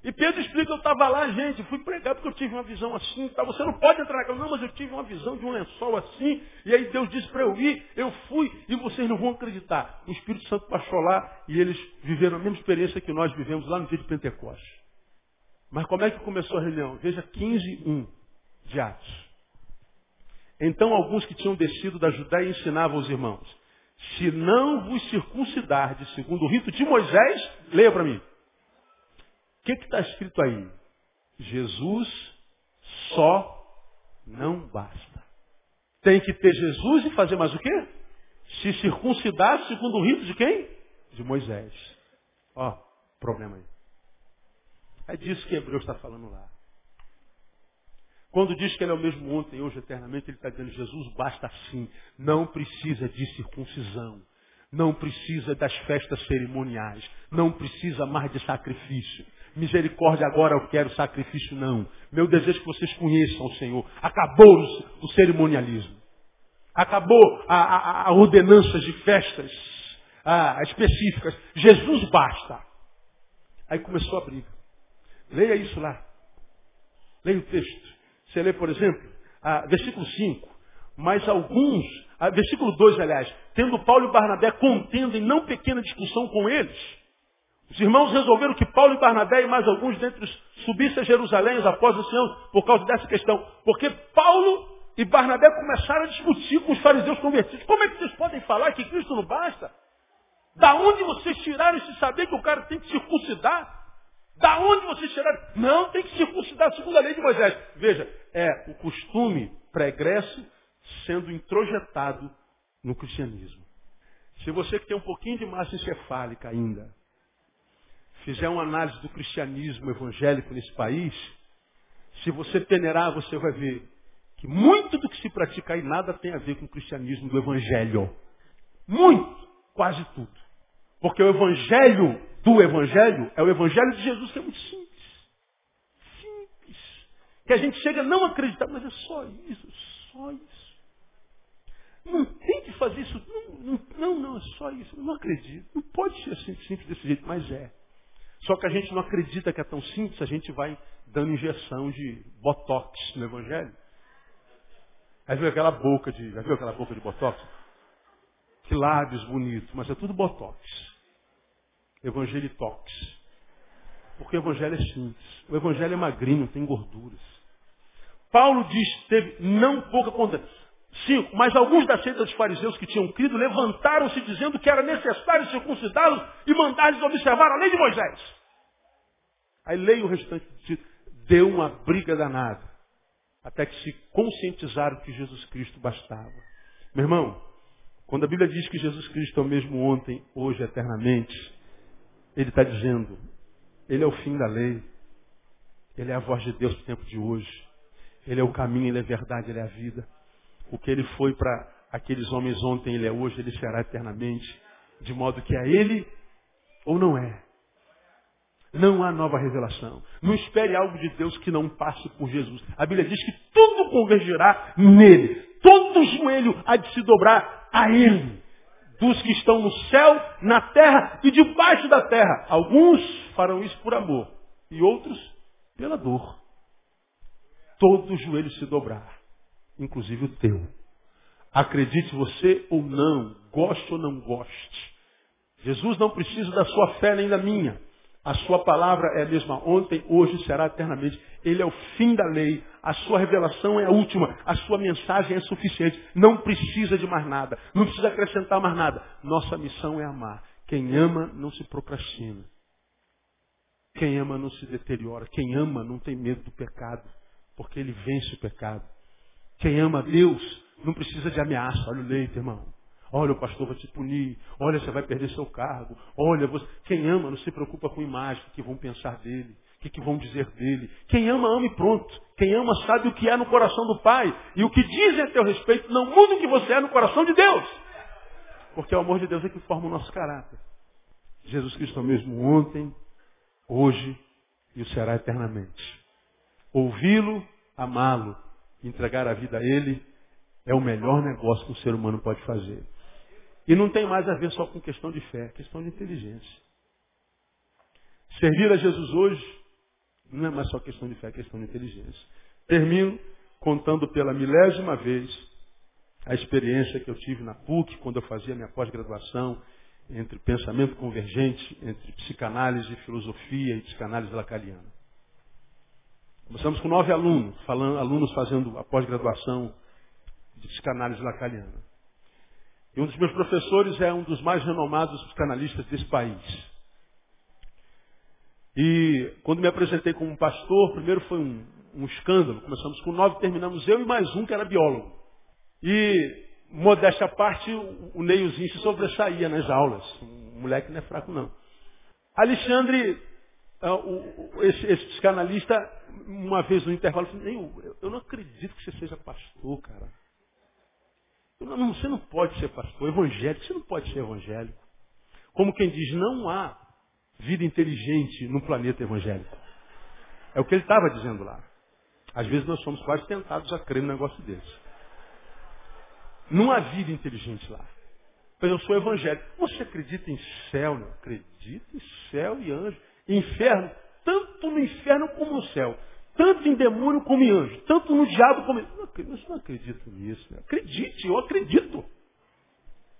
E Pedro explica, eu estava lá, gente, fui pregar porque eu tive uma visão assim, tá? você não pode entrar na casa, não, mas eu tive uma visão de um lençol assim, e aí Deus disse para eu ir, eu fui, e vocês não vão acreditar. O Espírito Santo passou lá e eles viveram a mesma experiência que nós vivemos lá no dia de Pentecostes. Mas como é que começou a reunião? Veja 15, 1 de Atos. Então alguns que tinham descido da Judéia ensinavam aos irmãos, se não vos circuncidardes segundo o rito de Moisés, leia para mim. O que está escrito aí? Jesus só não basta. Tem que ter Jesus e fazer mais o quê? Se circuncidar segundo o rito de quem? De Moisés. Ó, problema aí. É disso que Hebreus está falando lá. Quando diz que ele é o mesmo ontem, hoje, eternamente, ele está dizendo, Jesus basta assim. Não precisa de circuncisão. Não precisa das festas cerimoniais. Não precisa mais de sacrifício. Misericórdia agora eu quero, sacrifício não. Meu desejo é que vocês conheçam o Senhor. Acabou o cerimonialismo. Acabou a, a, a de festas a, específicas. Jesus basta. Aí começou a briga. Leia isso lá. Leia o texto. Você lê, por exemplo, versículo 5. Mas alguns, versículo 2, aliás, tendo Paulo e Barnabé contendo em não pequena discussão com eles, os irmãos resolveram que Paulo e Barnabé e mais alguns dentre subissem a Jerusalém após o Senhor por causa dessa questão. Porque Paulo e Barnabé começaram a discutir com os fariseus convertidos. Como é que vocês podem falar que Cristo não basta? Da onde vocês tiraram esse saber que o cara tem que circuncidar? Da onde vocês tiraram? Não, tem que circuncidar segundo a lei de Moisés. Veja, é o costume pregresso sendo introjetado no cristianismo. Se você que tem um pouquinho de massa encefálica ainda, fizer uma análise do cristianismo evangélico nesse país, se você peneirar, você vai ver que muito do que se pratica aí nada tem a ver com o cristianismo do evangelho. Muito, quase tudo. Porque o evangelho do evangelho é o evangelho de Jesus que é muito simples. Simples. Que a gente chega a não acreditar, mas é só isso, só isso. Não tem que fazer isso. Não, não, não, é só isso. Eu não acredito. Não pode ser assim, simples desse jeito, mas é. Só que a gente não acredita que é tão simples, a gente vai dando injeção de botox no Evangelho. Aí viu aquela boca de. Já viu aquela boca de botox? Que lábios bonitos, mas é tudo botox. Evangelitox. Porque o Evangelho é simples. O Evangelho é magrinho, tem gorduras. Paulo diz, teve não pouca conta. Cinco, mas alguns da seita dos fariseus que tinham crido levantaram-se dizendo que era necessário circuncidá-los e mandar-lhes observar a lei de Moisés. Aí leia o restante do título. Deu uma briga danada. Até que se conscientizaram que Jesus Cristo bastava. Meu irmão, quando a Bíblia diz que Jesus Cristo é o mesmo ontem, hoje, eternamente, ele está dizendo, ele é o fim da lei. Ele é a voz de Deus no tempo de hoje. Ele é o caminho, ele é a verdade, ele é a vida. O que ele foi para aqueles homens ontem, ele é hoje, ele será eternamente. De modo que é ele ou não é. Não há nova revelação. Não espere algo de Deus que não passe por Jesus. A Bíblia diz que tudo convergirá nele. Todo joelho há de se dobrar a ele. Dos que estão no céu, na terra e debaixo da terra. Alguns farão isso por amor. E outros pela dor. Todo joelho se dobrar inclusive o teu. Acredite você ou não, goste ou não goste. Jesus não precisa da sua fé nem da minha. A sua palavra é a mesma ontem, hoje será eternamente. Ele é o fim da lei. A sua revelação é a última. A sua mensagem é suficiente. Não precisa de mais nada. Não precisa acrescentar mais nada. Nossa missão é amar. Quem ama não se procrastina. Quem ama não se deteriora. Quem ama não tem medo do pecado. Porque ele vence o pecado. Quem ama Deus não precisa de ameaça. Olha o leite, irmão. Olha, o pastor vai te punir. Olha, você vai perder seu cargo. Olha, você... quem ama não se preocupa com imagem, o que vão pensar dele, o que, que vão dizer dele. Quem ama, ama e pronto. Quem ama sabe o que é no coração do Pai. E o que dizem a teu respeito não muda o que você é no coração de Deus. Porque o amor de Deus é que forma o nosso caráter. Jesus Cristo é o mesmo ontem, hoje e o será eternamente. Ouvi-lo, amá-lo entregar a vida a Ele é o melhor negócio que um ser humano pode fazer. E não tem mais a ver só com questão de fé, é questão de inteligência. Servir a Jesus hoje não é mais só questão de fé, é questão de inteligência. Termino contando pela milésima vez a experiência que eu tive na PUC, quando eu fazia minha pós-graduação, entre pensamento convergente, entre psicanálise, filosofia e psicanálise lacaniana. Começamos com nove alunos, falando, alunos fazendo a pós-graduação de psicanálise lacaniana. E um dos meus professores é um dos mais renomados psicanalistas desse país. E quando me apresentei como pastor, primeiro foi um, um escândalo. Começamos com nove, terminamos eu e mais um que era biólogo. E, modéstia à parte, o, o se sobressaía nas aulas. Um moleque não é fraco, não. Alexandre ah, o, esse, esse, psicanalista, uma vez no intervalo, falou, eu, eu não acredito que você seja pastor, cara. Não, você não pode ser pastor evangélico, você não pode ser evangélico. Como quem diz, não há vida inteligente no planeta evangélico. É o que ele estava dizendo lá. Às vezes nós somos quase tentados a crer num negócio desse. Não há vida inteligente lá. Mas eu sou evangélico. Você acredita em céu? Não? Acredita em céu e anjo. Inferno, tanto no inferno como no céu. Tanto em demônio como em anjo. Tanto no diabo como em... Não, eu não acredito nisso. Né? Acredite, eu acredito.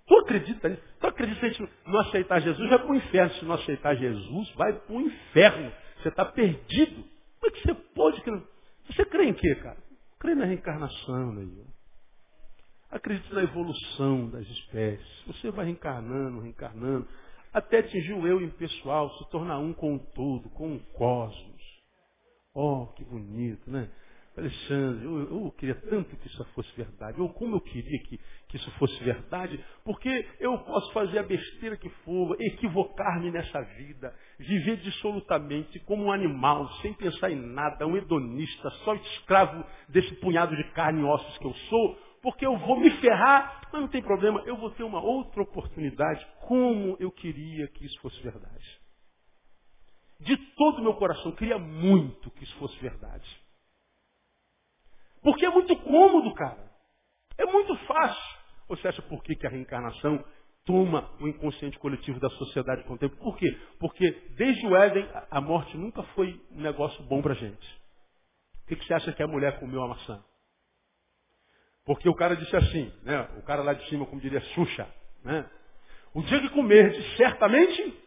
Tu acredita nisso? Tu acredita se não aceitar Jesus, vai para o inferno. Se não aceitar Jesus, vai para o inferno. Você está perdido. Como é que você pode crer? Você crê em quê, cara? Crê na reencarnação, né? Acredite na evolução das espécies. Você vai reencarnando, reencarnando, até atingir o eu impessoal, se tornar um com o todo, com o cosmos. Oh, que bonito, né? Alexandre, eu, eu, queria tanto que isso fosse verdade. Ou como eu queria que, que isso fosse verdade, porque eu posso fazer a besteira que for, equivocar-me nessa vida, viver dissolutamente como um animal, sem pensar em nada, um hedonista, só escravo desse punhado de carne e ossos que eu sou, porque eu vou me ferrar, mas não tem problema, eu vou ter uma outra oportunidade, como eu queria que isso fosse verdade. De todo o meu coração, queria muito que isso fosse verdade. Porque é muito cômodo, cara. É muito fácil. Você acha por que, que a reencarnação toma o inconsciente coletivo da sociedade contemporânea? Por quê? Porque desde o Éden, a morte nunca foi um negócio bom pra gente. O que, que você acha que a mulher comeu a maçã? Porque o cara disse assim, né? O cara lá de cima, como diria Xuxa, né? O dia que comerdes, certamente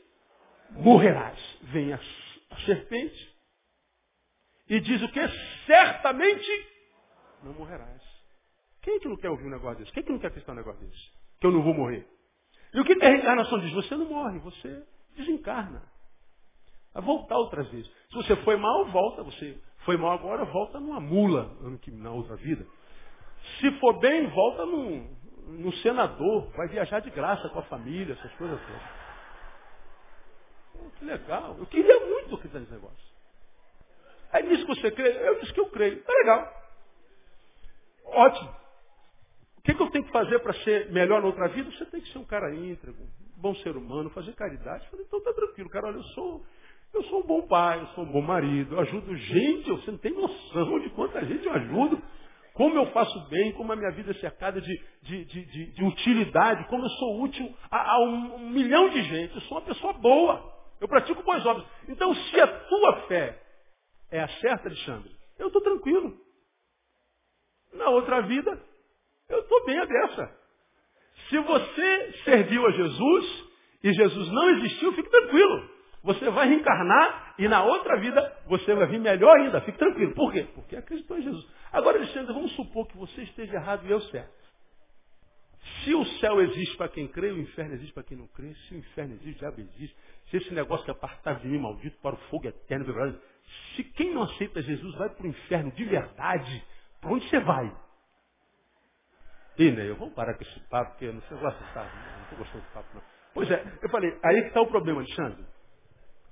morrerás. Vem a, serpente e diz o que? Certamente não morrerás. Quem é que não quer ouvir um negócio desse? Quem é que não quer acreditar um negócio desse? Que eu não vou morrer. E o que, que a reencarnação diz? Você não morre, você desencarna. Vai voltar outras vezes. Se você foi mal, volta. Você foi mal agora, volta numa mula na outra vida. Se for bem, volta num, num senador, vai viajar de graça com a família, essas coisas todas. Que legal. Eu queria muito acreditar nesse negócio. Aí disse que você crê, eu disse que eu creio. Tá legal. Ótimo. O que, que eu tenho que fazer para ser melhor na outra vida? Você tem que ser um cara íntegro, um bom ser humano, fazer caridade. Eu falei, então tá tranquilo, cara, olha, eu sou, eu sou um bom pai, eu sou um bom marido, eu ajudo gente, você não tem noção de quanta gente eu ajudo como eu faço bem, como a minha vida é cercada de, de, de, de utilidade, como eu sou útil a, a um, milhão de gente. Eu sou uma pessoa boa. Eu pratico boas obras. Então, se a tua fé é a certa, Alexandre, eu estou tranquilo. Na outra vida, eu estou bem a dessa. Se você serviu a Jesus e Jesus não existiu, fique tranquilo. Você vai reencarnar e na outra vida você vai vir melhor ainda. Fique tranquilo. Por quê? Porque acreditou em Jesus. Agora, Alexandre, vamos supor que você esteja errado e eu certo. Se o céu existe para quem crê, o inferno existe para quem não crê. Se o inferno existe, o diabo existe. Se esse negócio é apartado de mim, maldito, para o fogo eterno, se quem não aceita Jesus vai para o inferno de verdade, para onde você vai? E, né, eu vou parar com esse papo, porque eu não sei gosto de papo, não estou gostando desse papo, não. Pois é, eu falei, aí que está o problema, Alexandre.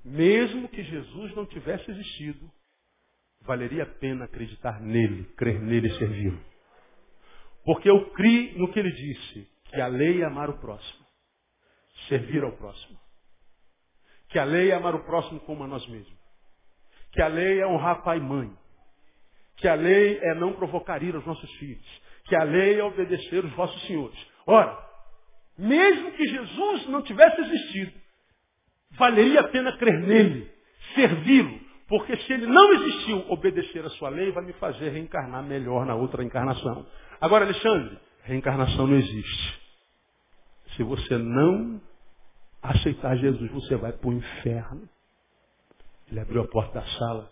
Mesmo que Jesus não tivesse existido, valeria a pena acreditar nele, crer nele e servi-lo. Porque eu criei no que ele disse, que a lei é amar o próximo, servir ao próximo. Que a lei é amar o próximo como a nós mesmos. Que a lei é honrar pai e mãe. Que a lei é não provocar ira aos nossos filhos. Que a lei é obedecer os vossos senhores. Ora, mesmo que Jesus não tivesse existido, valeria a pena crer nele, servi-lo, porque se ele não existiu, obedecer a sua lei vai me fazer reencarnar melhor na outra encarnação. Agora, Alexandre, reencarnação não existe. Se você não aceitar Jesus, você vai para o inferno. Ele abriu a porta da sala,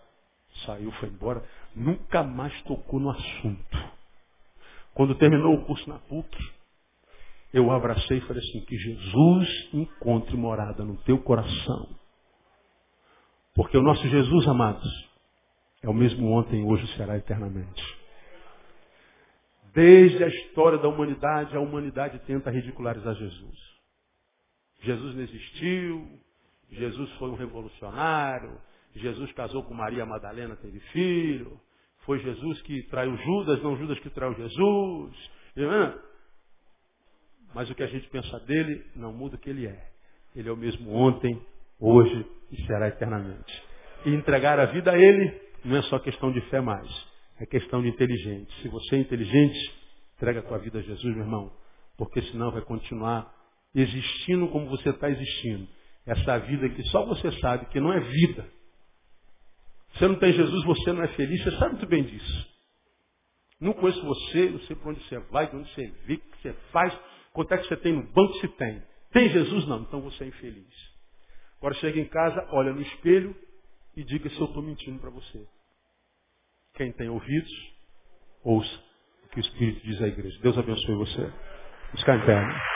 saiu, foi embora, nunca mais tocou no assunto. Quando terminou o curso na PUC, eu abracei e falei assim, que Jesus encontre morada no teu coração. Porque o nosso Jesus, amados, é o mesmo ontem, hoje será eternamente. Desde a história da humanidade, a humanidade tenta ridicularizar Jesus. Jesus não existiu, Jesus foi um revolucionário, Jesus casou com Maria Madalena, teve filho. Foi Jesus que traiu Judas, não Judas que traiu Jesus. Mas o que a gente pensa dele não muda o que ele é. Ele é o mesmo ontem, hoje e será eternamente. E entregar a vida a ele não é só questão de fé mais. É questão de inteligente. Se você é inteligente, entrega a tua vida a Jesus, meu irmão. Porque senão vai continuar existindo como você está existindo. Essa vida que só você sabe que não é vida. Você não tem Jesus, você não é feliz, você sabe muito bem disso. Não conheço você, não sei para onde você vai, de onde você vive, o que você faz, quanto é que você tem no banco, se tem. Tem Jesus? Não, então você é infeliz. Agora chega em casa, olha no espelho e diga se eu estou mentindo para você. Quem tem ouvidos, ouça o que o Espírito diz à igreja. Deus abençoe você. Ficar em pé.